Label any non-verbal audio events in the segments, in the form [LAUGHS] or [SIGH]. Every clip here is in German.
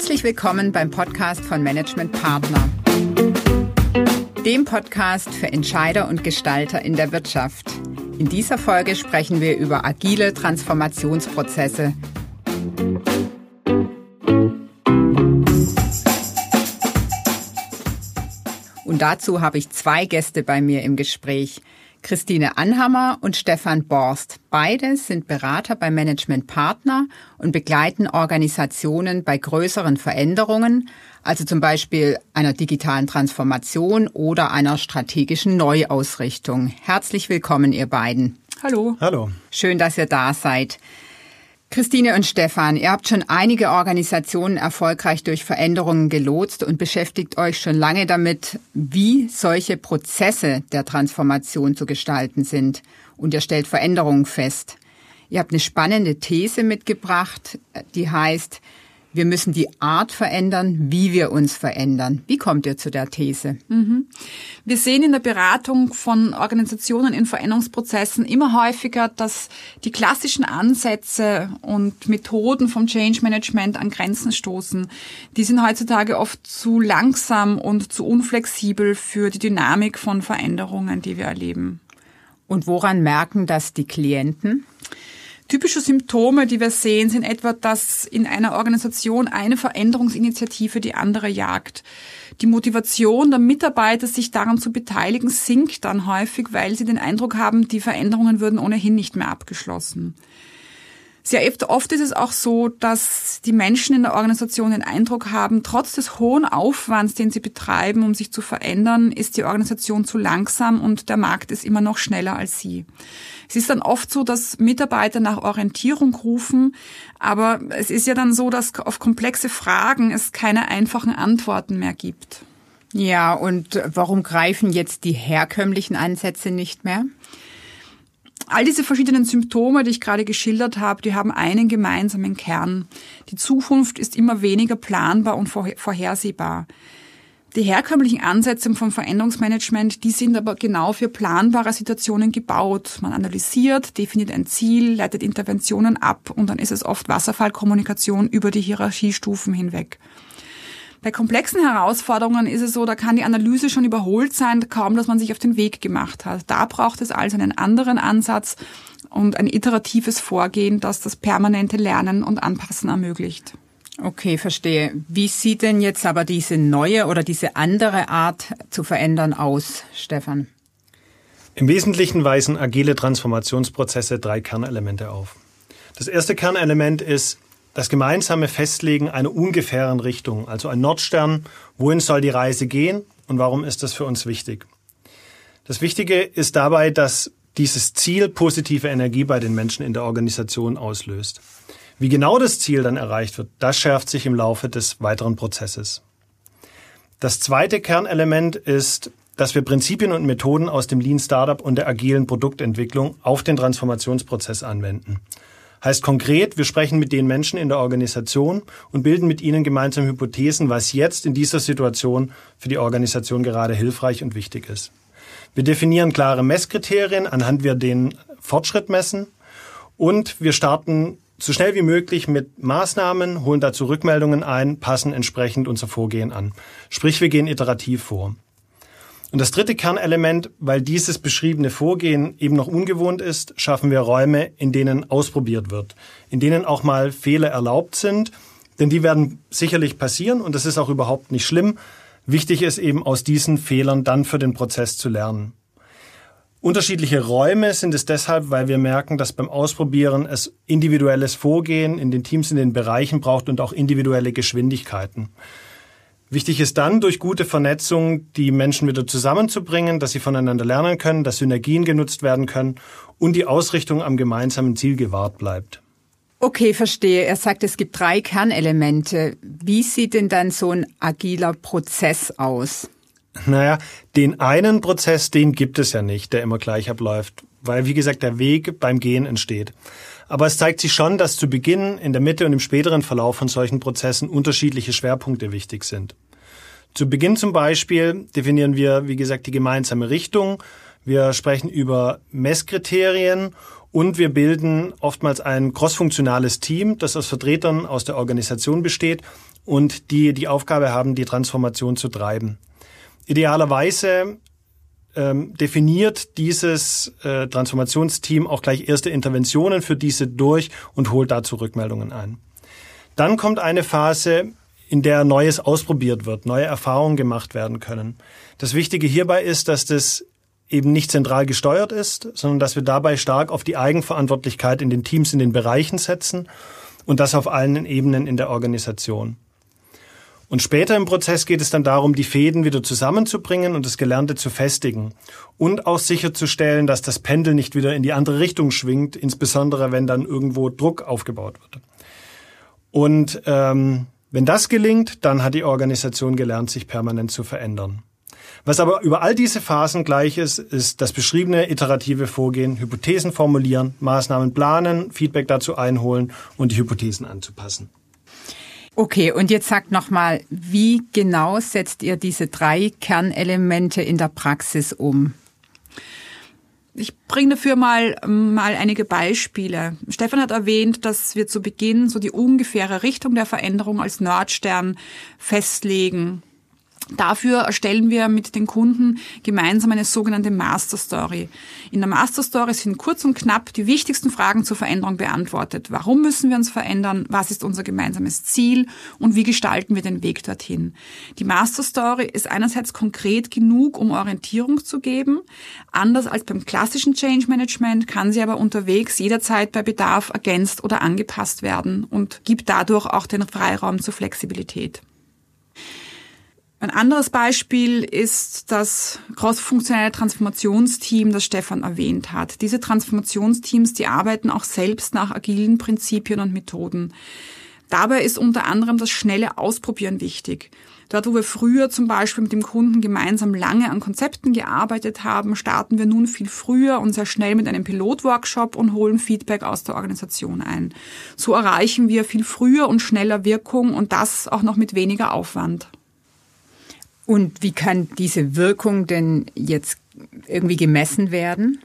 Herzlich willkommen beim Podcast von Management Partner, dem Podcast für Entscheider und Gestalter in der Wirtschaft. In dieser Folge sprechen wir über agile Transformationsprozesse. Und dazu habe ich zwei Gäste bei mir im Gespräch. Christine Anhammer und Stefan Borst. Beide sind Berater bei Management Partner und begleiten Organisationen bei größeren Veränderungen, also zum Beispiel einer digitalen Transformation oder einer strategischen Neuausrichtung. Herzlich willkommen, ihr beiden. Hallo. Hallo. Schön, dass ihr da seid. Christine und Stefan, ihr habt schon einige Organisationen erfolgreich durch Veränderungen gelotst und beschäftigt euch schon lange damit, wie solche Prozesse der Transformation zu gestalten sind. Und ihr stellt Veränderungen fest. Ihr habt eine spannende These mitgebracht, die heißt, wir müssen die Art verändern, wie wir uns verändern. Wie kommt ihr zu der These? Mhm. Wir sehen in der Beratung von Organisationen in Veränderungsprozessen immer häufiger, dass die klassischen Ansätze und Methoden vom Change Management an Grenzen stoßen. Die sind heutzutage oft zu langsam und zu unflexibel für die Dynamik von Veränderungen, die wir erleben. Und woran merken das die Klienten? Typische Symptome, die wir sehen, sind etwa, dass in einer Organisation eine Veränderungsinitiative die andere jagt. Die Motivation der Mitarbeiter, sich daran zu beteiligen, sinkt dann häufig, weil sie den Eindruck haben, die Veränderungen würden ohnehin nicht mehr abgeschlossen. Sehr oft ist es auch so, dass die Menschen in der Organisation den Eindruck haben, trotz des hohen Aufwands, den sie betreiben, um sich zu verändern, ist die Organisation zu langsam und der Markt ist immer noch schneller als sie. Es ist dann oft so, dass Mitarbeiter nach Orientierung rufen, aber es ist ja dann so, dass auf komplexe Fragen es keine einfachen Antworten mehr gibt. Ja, und warum greifen jetzt die herkömmlichen Ansätze nicht mehr? All diese verschiedenen Symptome, die ich gerade geschildert habe, die haben einen gemeinsamen Kern. Die Zukunft ist immer weniger planbar und vorhersehbar. Die herkömmlichen Ansätze vom Veränderungsmanagement, die sind aber genau für planbare Situationen gebaut. Man analysiert, definiert ein Ziel, leitet Interventionen ab und dann ist es oft Wasserfallkommunikation über die Hierarchiestufen hinweg. Bei komplexen Herausforderungen ist es so, da kann die Analyse schon überholt sein, kaum dass man sich auf den Weg gemacht hat. Da braucht es also einen anderen Ansatz und ein iteratives Vorgehen, das das permanente Lernen und Anpassen ermöglicht. Okay, verstehe. Wie sieht denn jetzt aber diese neue oder diese andere Art zu verändern aus, Stefan? Im Wesentlichen weisen agile Transformationsprozesse drei Kernelemente auf. Das erste Kernelement ist das gemeinsame Festlegen einer ungefähren Richtung, also ein Nordstern, wohin soll die Reise gehen und warum ist das für uns wichtig. Das Wichtige ist dabei, dass dieses Ziel positive Energie bei den Menschen in der Organisation auslöst. Wie genau das Ziel dann erreicht wird, das schärft sich im Laufe des weiteren Prozesses. Das zweite Kernelement ist, dass wir Prinzipien und Methoden aus dem Lean Startup und der agilen Produktentwicklung auf den Transformationsprozess anwenden. Heißt konkret, wir sprechen mit den Menschen in der Organisation und bilden mit ihnen gemeinsam Hypothesen, was jetzt in dieser Situation für die Organisation gerade hilfreich und wichtig ist. Wir definieren klare Messkriterien, anhand wir den Fortschritt messen und wir starten so schnell wie möglich mit Maßnahmen, holen dazu Rückmeldungen ein, passen entsprechend unser Vorgehen an. Sprich, wir gehen iterativ vor. Und das dritte Kernelement, weil dieses beschriebene Vorgehen eben noch ungewohnt ist, schaffen wir Räume, in denen ausprobiert wird, in denen auch mal Fehler erlaubt sind, denn die werden sicherlich passieren und das ist auch überhaupt nicht schlimm. Wichtig ist eben aus diesen Fehlern dann für den Prozess zu lernen. Unterschiedliche Räume sind es deshalb, weil wir merken, dass beim Ausprobieren es individuelles Vorgehen in den Teams, in den Bereichen braucht und auch individuelle Geschwindigkeiten. Wichtig ist dann, durch gute Vernetzung die Menschen wieder zusammenzubringen, dass sie voneinander lernen können, dass Synergien genutzt werden können und die Ausrichtung am gemeinsamen Ziel gewahrt bleibt. Okay, verstehe. Er sagt, es gibt drei Kernelemente. Wie sieht denn dann so ein agiler Prozess aus? Naja, den einen Prozess, den gibt es ja nicht, der immer gleich abläuft, weil, wie gesagt, der Weg beim Gehen entsteht. Aber es zeigt sich schon, dass zu Beginn, in der Mitte und im späteren Verlauf von solchen Prozessen unterschiedliche Schwerpunkte wichtig sind. Zu Beginn zum Beispiel definieren wir, wie gesagt, die gemeinsame Richtung. Wir sprechen über Messkriterien und wir bilden oftmals ein crossfunktionales Team, das aus Vertretern aus der Organisation besteht und die die Aufgabe haben, die Transformation zu treiben. Idealerweise ähm, definiert dieses äh, Transformationsteam auch gleich erste Interventionen für diese durch und holt dazu Rückmeldungen ein. Dann kommt eine Phase, in der Neues ausprobiert wird, neue Erfahrungen gemacht werden können. Das Wichtige hierbei ist, dass das eben nicht zentral gesteuert ist, sondern dass wir dabei stark auf die Eigenverantwortlichkeit in den Teams, in den Bereichen setzen und das auf allen Ebenen in der Organisation. Und später im Prozess geht es dann darum, die Fäden wieder zusammenzubringen und das Gelernte zu festigen und auch sicherzustellen, dass das Pendel nicht wieder in die andere Richtung schwingt, insbesondere wenn dann irgendwo Druck aufgebaut wird. Und ähm, wenn das gelingt, dann hat die Organisation gelernt, sich permanent zu verändern. Was aber über all diese Phasen gleich ist, ist das beschriebene iterative Vorgehen, Hypothesen formulieren, Maßnahmen planen, Feedback dazu einholen und die Hypothesen anzupassen. Okay, und jetzt sagt nochmal, wie genau setzt ihr diese drei Kernelemente in der Praxis um? Ich bringe dafür mal, mal einige Beispiele. Stefan hat erwähnt, dass wir zu Beginn so die ungefähre Richtung der Veränderung als Nordstern festlegen. Dafür erstellen wir mit den Kunden gemeinsam eine sogenannte Master Story. In der Master Story sind kurz und knapp die wichtigsten Fragen zur Veränderung beantwortet. Warum müssen wir uns verändern? Was ist unser gemeinsames Ziel? Und wie gestalten wir den Weg dorthin? Die Master Story ist einerseits konkret genug, um Orientierung zu geben. Anders als beim klassischen Change Management kann sie aber unterwegs jederzeit bei Bedarf ergänzt oder angepasst werden und gibt dadurch auch den Freiraum zur Flexibilität. Ein anderes Beispiel ist das crossfunktionelle Transformationsteam, das Stefan erwähnt hat. Diese Transformationsteams, die arbeiten auch selbst nach agilen Prinzipien und Methoden. Dabei ist unter anderem das schnelle Ausprobieren wichtig. Dort, wo wir früher zum Beispiel mit dem Kunden gemeinsam lange an Konzepten gearbeitet haben, starten wir nun viel früher und sehr schnell mit einem Pilotworkshop und holen Feedback aus der Organisation ein. So erreichen wir viel früher und schneller Wirkung und das auch noch mit weniger Aufwand. Und wie kann diese Wirkung denn jetzt irgendwie gemessen werden?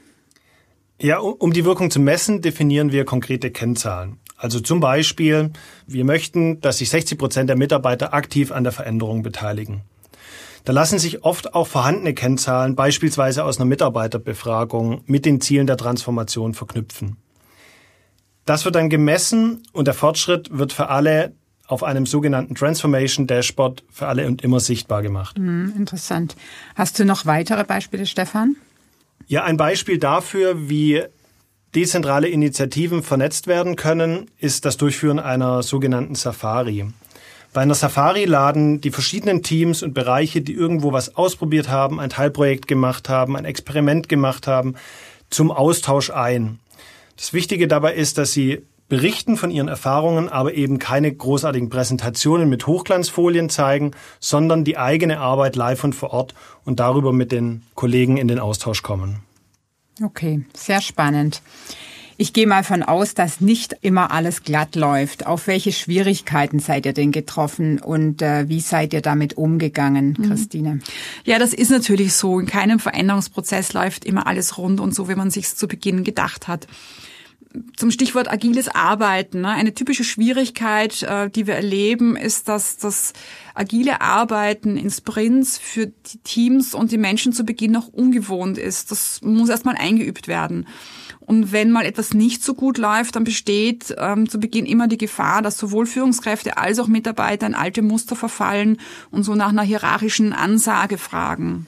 Ja, um die Wirkung zu messen, definieren wir konkrete Kennzahlen. Also zum Beispiel, wir möchten, dass sich 60 Prozent der Mitarbeiter aktiv an der Veränderung beteiligen. Da lassen sich oft auch vorhandene Kennzahlen, beispielsweise aus einer Mitarbeiterbefragung, mit den Zielen der Transformation verknüpfen. Das wird dann gemessen und der Fortschritt wird für alle auf einem sogenannten Transformation Dashboard für alle und immer sichtbar gemacht. Hm, interessant. Hast du noch weitere Beispiele, Stefan? Ja, ein Beispiel dafür, wie dezentrale Initiativen vernetzt werden können, ist das Durchführen einer sogenannten Safari. Bei einer Safari laden die verschiedenen Teams und Bereiche, die irgendwo was ausprobiert haben, ein Teilprojekt gemacht haben, ein Experiment gemacht haben, zum Austausch ein. Das Wichtige dabei ist, dass sie berichten von ihren Erfahrungen, aber eben keine großartigen Präsentationen mit Hochglanzfolien zeigen, sondern die eigene Arbeit live und vor Ort und darüber mit den Kollegen in den Austausch kommen. Okay, sehr spannend. Ich gehe mal von aus, dass nicht immer alles glatt läuft. Auf welche Schwierigkeiten seid ihr denn getroffen und äh, wie seid ihr damit umgegangen, mhm. Christine? Ja, das ist natürlich so. In keinem Veränderungsprozess läuft immer alles rund und so, wie man sich zu Beginn gedacht hat zum Stichwort agiles Arbeiten. Ne? Eine typische Schwierigkeit, äh, die wir erleben, ist, dass das agile Arbeiten in Sprints für die Teams und die Menschen zu Beginn noch ungewohnt ist. Das muss erstmal eingeübt werden. Und wenn mal etwas nicht so gut läuft, dann besteht ähm, zu Beginn immer die Gefahr, dass sowohl Führungskräfte als auch Mitarbeiter in alte Muster verfallen und so nach einer hierarchischen Ansage fragen.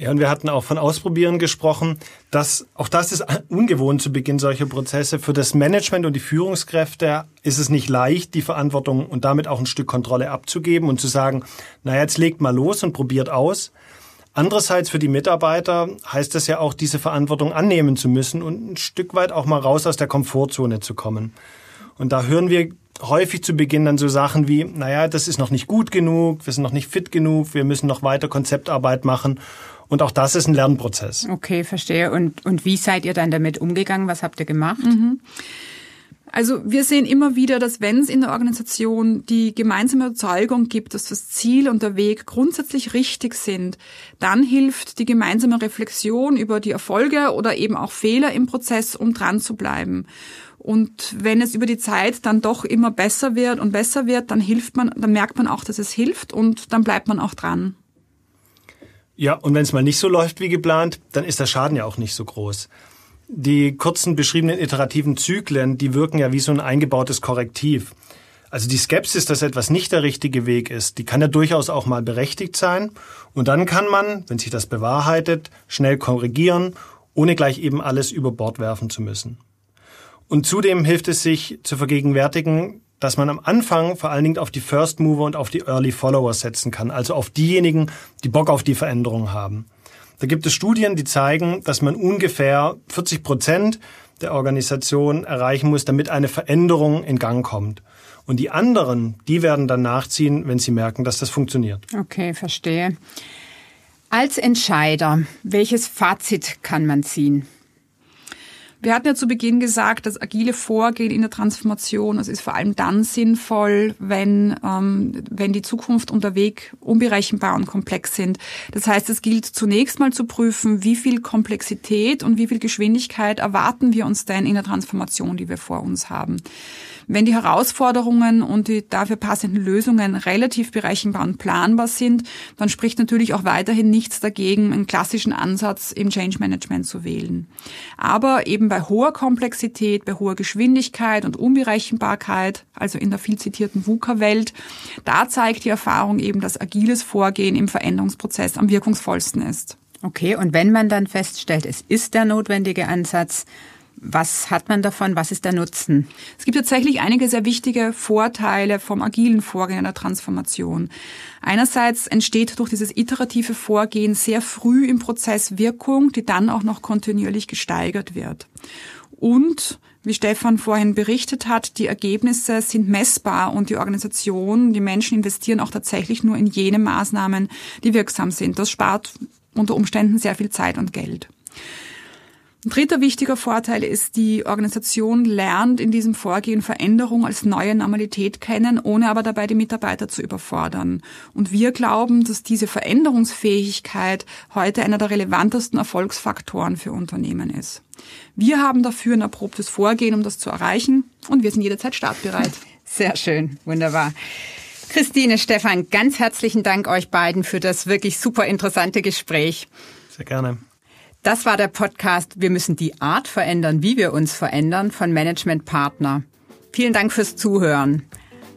Ja, und wir hatten auch von Ausprobieren gesprochen. dass auch das ist ungewohnt zu Beginn solcher Prozesse. Für das Management und die Führungskräfte ist es nicht leicht, die Verantwortung und damit auch ein Stück Kontrolle abzugeben und zu sagen, naja, jetzt legt mal los und probiert aus. Andererseits für die Mitarbeiter heißt es ja auch, diese Verantwortung annehmen zu müssen und ein Stück weit auch mal raus aus der Komfortzone zu kommen. Und da hören wir häufig zu Beginn dann so Sachen wie, naja, das ist noch nicht gut genug, wir sind noch nicht fit genug, wir müssen noch weiter Konzeptarbeit machen. Und auch das ist ein Lernprozess. Okay, verstehe. Und, und wie seid ihr dann damit umgegangen? Was habt ihr gemacht? Mhm. Also wir sehen immer wieder, dass wenn es in der Organisation die gemeinsame Überzeugung gibt, dass das Ziel und der Weg grundsätzlich richtig sind, dann hilft die gemeinsame Reflexion über die Erfolge oder eben auch Fehler im Prozess, um dran zu bleiben. Und wenn es über die Zeit dann doch immer besser wird und besser wird, dann hilft man, dann merkt man auch, dass es hilft und dann bleibt man auch dran. Ja, und wenn es mal nicht so läuft wie geplant, dann ist der Schaden ja auch nicht so groß. Die kurzen beschriebenen iterativen Zyklen, die wirken ja wie so ein eingebautes Korrektiv. Also die Skepsis, dass etwas nicht der richtige Weg ist, die kann ja durchaus auch mal berechtigt sein. Und dann kann man, wenn sich das bewahrheitet, schnell korrigieren, ohne gleich eben alles über Bord werfen zu müssen. Und zudem hilft es sich zu vergegenwärtigen, dass man am Anfang vor allen Dingen auf die First Mover und auf die Early Follower setzen kann, also auf diejenigen, die Bock auf die Veränderung haben. Da gibt es Studien, die zeigen, dass man ungefähr 40 Prozent der Organisation erreichen muss, damit eine Veränderung in Gang kommt. Und die anderen, die werden dann nachziehen, wenn sie merken, dass das funktioniert. Okay, verstehe. Als Entscheider, welches Fazit kann man ziehen? Wir hatten ja zu Beginn gesagt, das agile Vorgehen in der Transformation, es ist vor allem dann sinnvoll, wenn, ähm, wenn die Zukunft und der Weg unberechenbar und komplex sind. Das heißt, es gilt zunächst mal zu prüfen, wie viel Komplexität und wie viel Geschwindigkeit erwarten wir uns denn in der Transformation, die wir vor uns haben. Wenn die Herausforderungen und die dafür passenden Lösungen relativ berechenbar und planbar sind, dann spricht natürlich auch weiterhin nichts dagegen, einen klassischen Ansatz im Change Management zu wählen. Aber eben bei hoher Komplexität, bei hoher Geschwindigkeit und Unberechenbarkeit, also in der viel zitierten VUCA-Welt, da zeigt die Erfahrung eben, dass agiles Vorgehen im Veränderungsprozess am wirkungsvollsten ist. Okay, und wenn man dann feststellt, es ist der notwendige Ansatz, was hat man davon? Was ist der Nutzen? Es gibt tatsächlich einige sehr wichtige Vorteile vom agilen Vorgehen der Transformation. Einerseits entsteht durch dieses iterative Vorgehen sehr früh im Prozess Wirkung, die dann auch noch kontinuierlich gesteigert wird. Und wie Stefan vorhin berichtet hat, die Ergebnisse sind messbar und die Organisation, die Menschen investieren auch tatsächlich nur in jene Maßnahmen, die wirksam sind. Das spart unter Umständen sehr viel Zeit und Geld. Ein dritter wichtiger Vorteil ist, die Organisation lernt in diesem Vorgehen Veränderung als neue Normalität kennen, ohne aber dabei die Mitarbeiter zu überfordern. Und wir glauben, dass diese Veränderungsfähigkeit heute einer der relevantesten Erfolgsfaktoren für Unternehmen ist. Wir haben dafür ein erprobtes Vorgehen, um das zu erreichen und wir sind jederzeit startbereit. [LAUGHS] Sehr schön, wunderbar. Christine, Stefan, ganz herzlichen Dank euch beiden für das wirklich super interessante Gespräch. Sehr gerne. Das war der Podcast Wir müssen die Art verändern, wie wir uns verändern von Management Partner. Vielen Dank fürs Zuhören.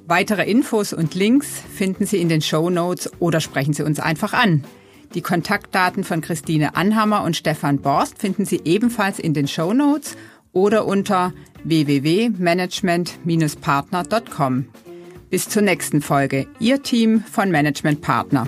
Weitere Infos und Links finden Sie in den Show Notes oder sprechen Sie uns einfach an. Die Kontaktdaten von Christine Anhammer und Stefan Borst finden Sie ebenfalls in den Show Notes oder unter www.management-partner.com. Bis zur nächsten Folge. Ihr Team von Management Partner.